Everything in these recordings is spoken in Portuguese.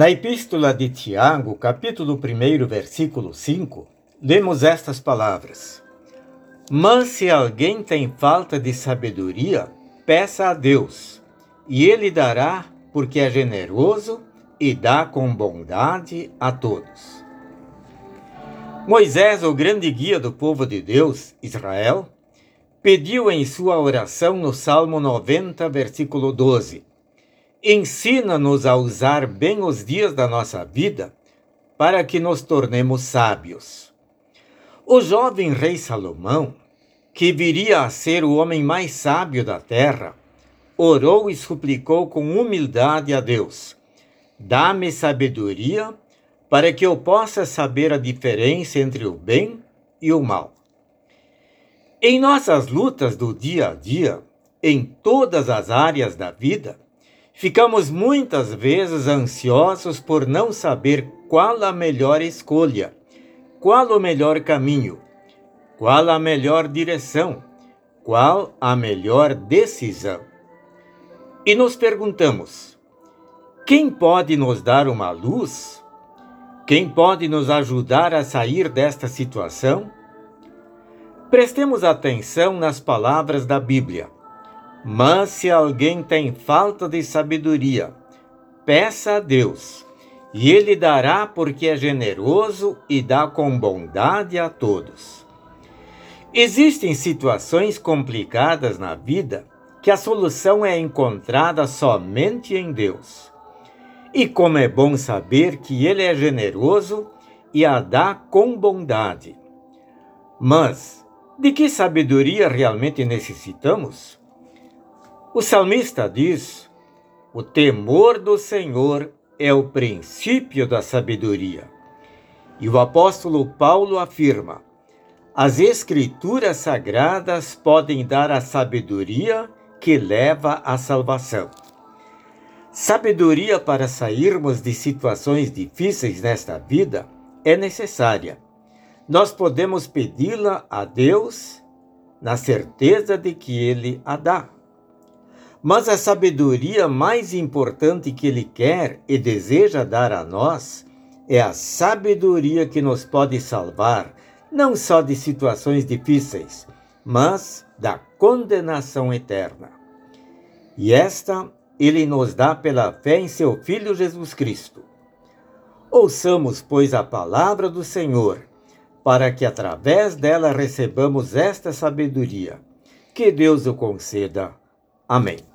Na Epístola de Tiago, capítulo 1, versículo 5, lemos estas palavras: Mas se alguém tem falta de sabedoria, peça a Deus, e ele dará, porque é generoso e dá com bondade a todos. Moisés, o grande guia do povo de Deus, Israel, pediu em sua oração no Salmo 90, versículo 12: Ensina-nos a usar bem os dias da nossa vida, para que nos tornemos sábios. O jovem rei Salomão, que viria a ser o homem mais sábio da terra, orou e suplicou com humildade a Deus: Dá-me sabedoria para que eu possa saber a diferença entre o bem e o mal. Em nossas lutas do dia a dia, em todas as áreas da vida, ficamos muitas vezes ansiosos por não saber qual a melhor escolha, qual o melhor caminho, qual a melhor direção, qual a melhor decisão. E nos perguntamos: quem pode nos dar uma luz? Quem pode nos ajudar a sair desta situação? Prestemos atenção nas palavras da Bíblia. Mas se alguém tem falta de sabedoria, peça a Deus, e Ele dará porque é generoso e dá com bondade a todos. Existem situações complicadas na vida que a solução é encontrada somente em Deus. E como é bom saber que Ele é generoso e a dá com bondade. Mas, de que sabedoria realmente necessitamos? O salmista diz: o temor do Senhor é o princípio da sabedoria. E o apóstolo Paulo afirma: as Escrituras sagradas podem dar a sabedoria que leva à salvação. Sabedoria para sairmos de situações difíceis nesta vida é necessária nós podemos pedi-la a Deus na certeza de que Ele a dá. Mas a sabedoria mais importante que Ele quer e deseja dar a nós é a sabedoria que nos pode salvar, não só de situações difíceis, mas da condenação eterna. E esta Ele nos dá pela fé em Seu Filho Jesus Cristo. Ouçamos, pois, a palavra do Senhor para que através dela recebamos esta sabedoria. Que Deus o conceda. Amém.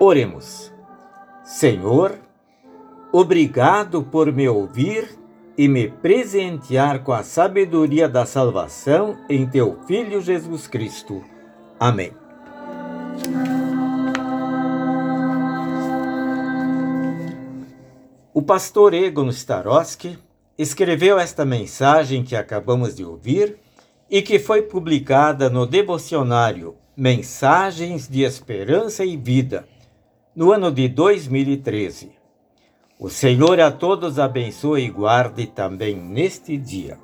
Oremos. Senhor, obrigado por me ouvir e me presentear com a sabedoria da salvação em teu Filho Jesus Cristo. Amém. O pastor Egon Starosky escreveu esta mensagem que acabamos de ouvir e que foi publicada no devocionário Mensagens de Esperança e Vida, no ano de 2013. O Senhor a todos abençoe e guarde também neste dia.